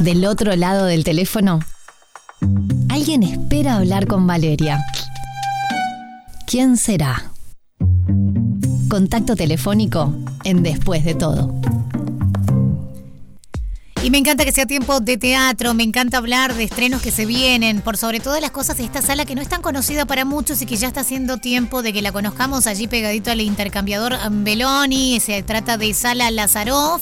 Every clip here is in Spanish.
Del otro lado del teléfono, alguien espera hablar con Valeria. ¿Quién será? Contacto telefónico en Después de todo. Y me encanta que sea tiempo de teatro, me encanta hablar de estrenos que se vienen, por sobre todas las cosas de esta sala que no es tan conocida para muchos y que ya está haciendo tiempo de que la conozcamos allí pegadito al intercambiador Beloni, se trata de Sala Lazarov.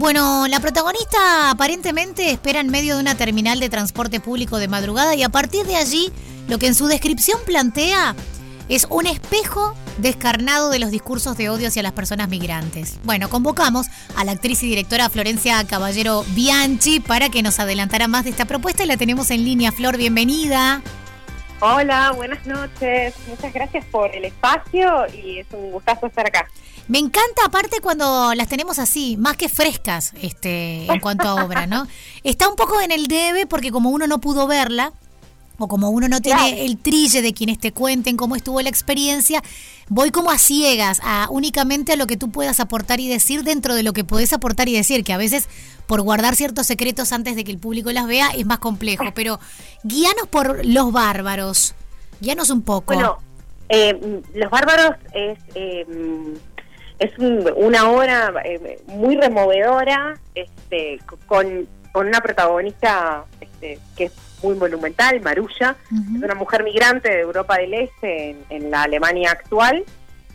Bueno, la protagonista aparentemente espera en medio de una terminal de transporte público de madrugada y a partir de allí lo que en su descripción plantea es un espejo descarnado de los discursos de odio hacia las personas migrantes. Bueno, convocamos a la actriz y directora Florencia Caballero Bianchi para que nos adelantara más de esta propuesta y la tenemos en línea. Flor, bienvenida. Hola, buenas noches. Muchas gracias por el espacio y es un gustazo estar acá. Me encanta aparte cuando las tenemos así, más que frescas, este, en cuanto a obra, ¿no? Está un poco en el debe porque como uno no pudo verla, o como uno no tiene el trille de quienes te cuenten cómo estuvo la experiencia, voy como a ciegas, a únicamente a lo que tú puedas aportar y decir dentro de lo que puedes aportar y decir, que a veces por guardar ciertos secretos antes de que el público las vea es más complejo, pero guíanos por Los Bárbaros, guíanos un poco. Bueno, eh, Los Bárbaros es... Eh, es una obra eh, muy removedora, este, con, con una protagonista este, que es muy monumental, Marulla, es una mujer migrante de Europa del Este en, la Alemania actual,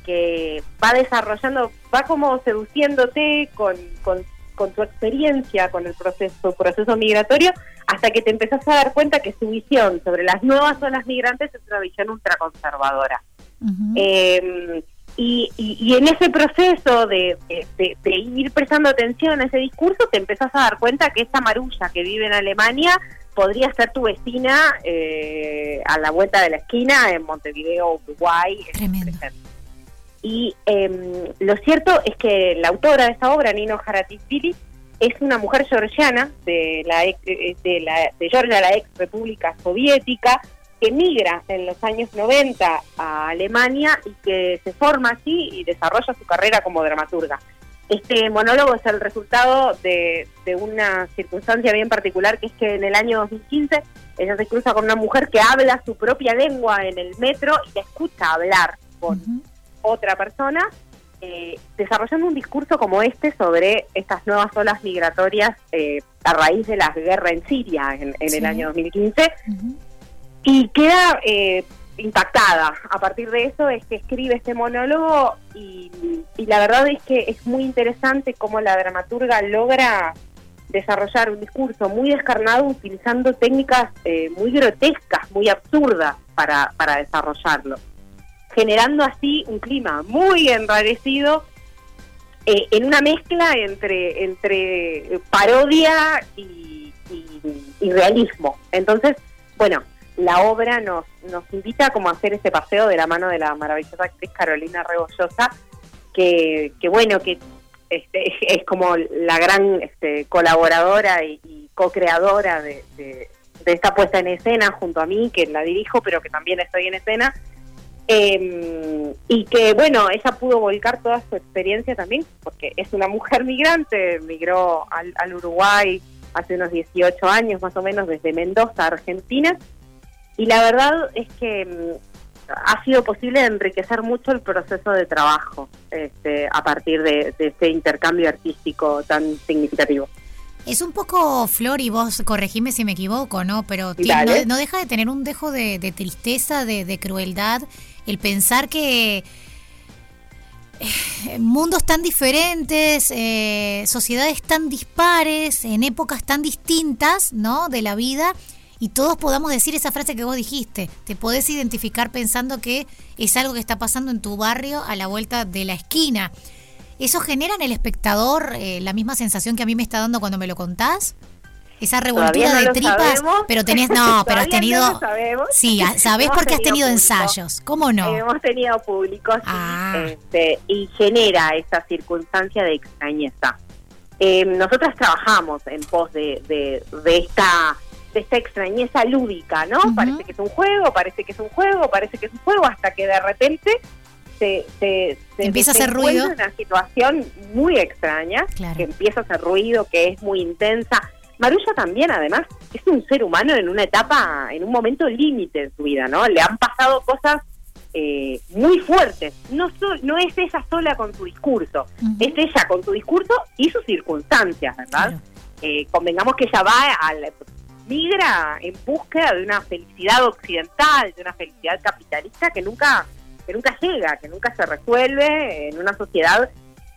que va desarrollando, va como seduciéndote con, con, con, su experiencia, con el proceso, proceso migratorio, hasta que te empezás a dar cuenta que su visión sobre las nuevas zonas migrantes es una visión ultraconservadora. eh, y, y, en ese proceso de, de, ir prestando atención a ese discurso, te empezás a dar cuenta que esta marulla que vive en Alemania podría ser tu vecina eh, a la vuelta de la esquina en Montevideo, Uruguay. Y eh, lo cierto es que la autora de esta obra, Nino Haratispili, es una mujer georgiana de la de, la, de Georgia, la ex república soviética, que migra en los años 90 a Alemania y que se forma así y desarrolla su carrera como dramaturga. Este monólogo es el resultado de, una circunstancia bien particular, que es que en el año 2015 ella se cruza con una mujer que habla su propia lengua en el metro y la escucha hablar con otra persona, eh, desarrollando un discurso como este sobre estas nuevas olas migratorias eh, a raíz de la guerra en Siria en, el año 2015 y queda eh, impactada. A partir de eso es que escribe este monólogo y, la verdad es que es muy interesante cómo la dramaturga logra desarrollar un discurso muy descarnado utilizando técnicas eh, muy grotescas, muy absurdas para, desarrollarlo, generando así un clima muy enrarecido eh, en una mezcla entre, entre parodia y, y realismo. Entonces, bueno, la obra nos, nos invita como a hacer ese paseo de la mano de la maravillosa actriz Carolina Rebollosa, que, que bueno, que este, es como la gran este, colaboradora y, co-creadora de, de, esta puesta en escena junto a mí, que la dirijo, pero que también estoy en escena. Em, y que, bueno, ella pudo volcar toda su experiencia también, porque es una mujer migrante, migró al, al Uruguay hace unos 18 años más o menos, desde Mendoza, Argentina, y la verdad es que mm, ha sido posible enriquecer mucho el proceso de trabajo este, a partir de, este intercambio artístico tan significativo. Es un poco, Flor, y vos corregime si me equivoco, ¿no? Pero no, deja de tener un dejo de, tristeza, de, crueldad, el pensar que eh, mundos tan diferentes, eh, sociedades tan dispares, en épocas tan distintas, ¿no? De la vida, y todos podamos decir esa frase que vos dijiste. Te podés identificar pensando que es algo que está pasando en tu barrio a la vuelta de la esquina. ¿Eso genera en el espectador eh, la misma sensación que a mí me está dando cuando me lo contás? Esa revoltura de tripas, pero tenés, no, pero has tenido, sí, sabés porque has tenido ensayos, ¿cómo no? Hemos tenido públicos ah. este, y genera esa circunstancia de extrañeza. Eh, nosotras trabajamos en pos de, de, de esta de esta extrañeza lúdica, ¿no? Parece que es un juego, parece que es un juego, parece que es un juego, hasta que de repente se, se, empieza a hacer ruido. una situación muy extraña, que empieza a hacer ruido, que es muy intensa. Marulla también, además, es un ser humano en una etapa, en un momento límite en su vida, ¿no? Le han pasado cosas eh, muy fuertes. No, no es ella sola con su discurso, es ella con su discurso y sus circunstancias, ¿verdad? Eh, convengamos que ella va al migra en búsqueda de una felicidad occidental, de una felicidad capitalista que nunca que nunca llega, que nunca se resuelve en una sociedad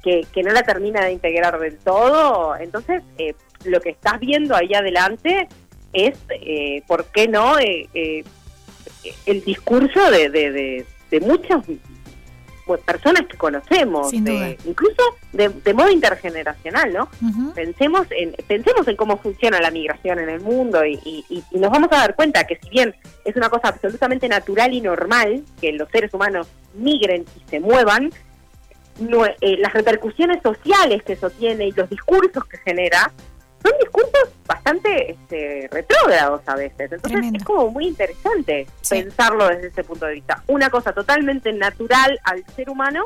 que, que no la termina de integrar del todo. Entonces, eh, lo que estás viendo ahí adelante es, eh, ¿por qué no?, eh, eh, el discurso de, de, de, muchas pues, personas que conocemos, incluso de, modo intergeneracional, ¿no? Pensemos en pensemos en cómo funciona la migración en el mundo y, y, nos vamos a dar cuenta que si bien es una cosa absolutamente natural y normal que los seres humanos migren y se muevan, no, las repercusiones sociales que eso tiene y los discursos que genera son discursos bastante este, retrógrados a veces. Entonces es como muy interesante pensarlo desde ese punto de vista. Una cosa totalmente natural al ser humano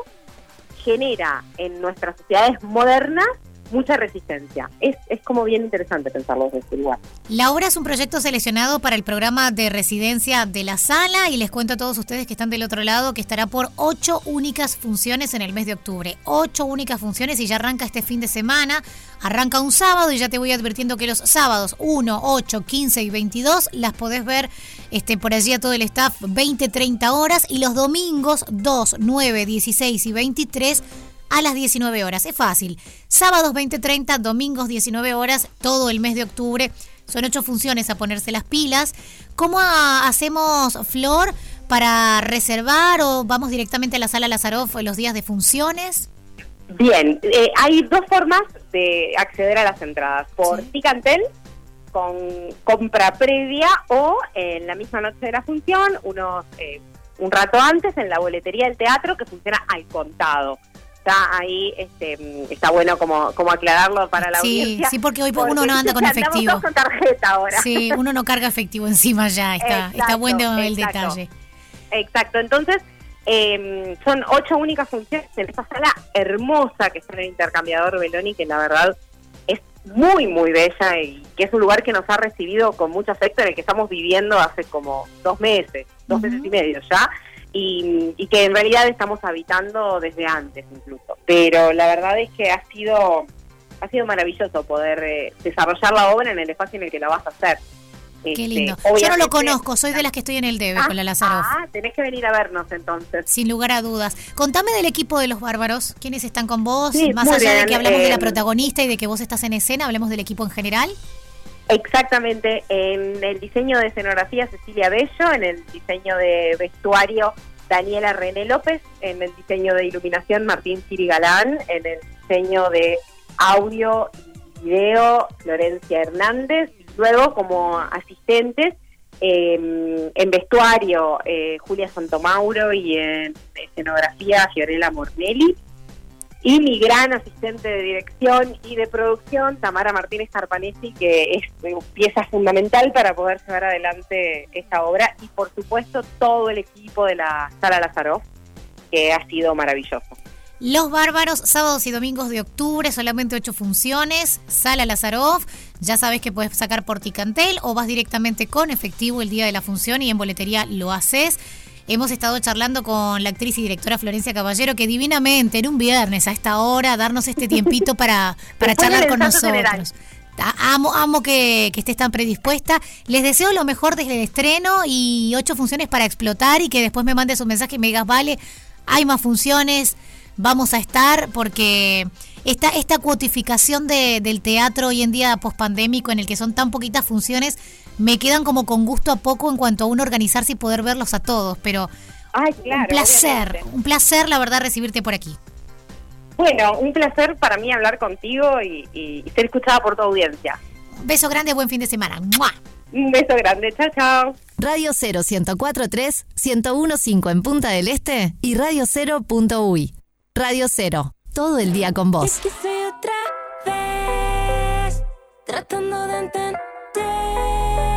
genera en nuestras sociedades modernas mucha resistencia. Es, es como bien interesante pensarlo desde este lugar. La obra es un proyecto seleccionado para el programa de residencia de la sala y les cuento a todos ustedes que están del otro lado que estará por ocho únicas funciones en el mes de octubre. Ocho únicas funciones y ya arranca este fin de semana. Arranca un sábado y ya te voy advirtiendo que los sábados 1, 8, 15 y 22 las podés ver este, por allí a todo el staff 20, 30 horas y los domingos 2, 9, 16 y 23 a las 19 horas. Es fácil. Sábados 20.30, domingos 19 horas, todo el mes de octubre. Son ocho funciones a ponerse las pilas. ¿Cómo hacemos, Flor, para reservar o vamos directamente a la sala Lazaroff en los días de funciones? Bien, eh, hay dos formas de acceder a las entradas. Por Ticantel, con compra previa o en la misma noche de la función, unos eh, un rato antes en la boletería del teatro que funciona al contado está ahí, este, está bueno como, como aclararlo para la audiencia. Sí, porque hoy uno no anda con efectivo. con tarjeta ahora. Sí, uno no carga efectivo encima ya, está, está bueno el detalle. Exacto, entonces eh, son ocho únicas funciones en esta sala hermosa que está en el intercambiador Beloni, que la verdad es muy, muy bella y que es un lugar que nos ha recibido con mucho afecto, en el que estamos viviendo hace como dos meses, dos meses y medio ya y, que en realidad estamos habitando desde antes incluso. Pero la verdad es que ha sido ha sido maravilloso poder eh, desarrollar la obra en el espacio en el que la vas a hacer. Qué este, lindo. Yo no lo conozco, soy de las que estoy en el DEVE con la Lazaroff. Ah, tenés que venir a vernos entonces. Sin lugar a dudas. Contame del equipo de los bárbaros. ¿Quiénes están con vos? Más allá de que hablamos de la eh, protagonista y de que vos estás en escena, hablemos del equipo en general. Exactamente, en el diseño de escenografía Cecilia Bello, en el diseño de vestuario Daniela René López, en el diseño de iluminación Martín Chirigalán, en el diseño de audio y video Florencia Hernández, y luego como asistentes em, en vestuario eh, Julia Santomauro y en escenografía Fiorella Mornelli. Y mi gran asistente de dirección y de producción, Tamara Martínez Carpanesi, que es pieza fundamental para poder llevar adelante esta obra. Y por supuesto todo el equipo de la Sala Lazaroff, que ha sido maravilloso. Los Bárbaros, sábados y domingos de octubre, solamente ocho funciones. Sala Lazaroff, ya sabes que puedes sacar por Ticantel o vas directamente con efectivo el día de la función y en boletería lo haces. Hemos estado charlando con la actriz y directora Florencia Caballero, que divinamente en un viernes a esta hora darnos este tiempito para, para charlar con nosotros. Amo, amo que, que, estés tan predispuesta. Les deseo lo mejor desde el estreno y ocho funciones para explotar y que después me mandes un mensaje y me digas, vale, hay más funciones, vamos a estar, porque esta, esta cuotificación de, del teatro hoy en día pospandémico en el que son tan poquitas funciones me quedan como con gusto a poco en cuanto a uno organizarse y poder verlos a todos, pero un placer, un placer la verdad recibirte por aquí. Bueno, un placer para mí hablar contigo y, ser escuchada por tu audiencia. Beso grande, buen fin de semana. Un beso grande, chao, chao. Radio 0 1043 1015 en Punta del Este y Radio 0.uy. Radio 0, todo el día con vos. otra vez, tratando de entender day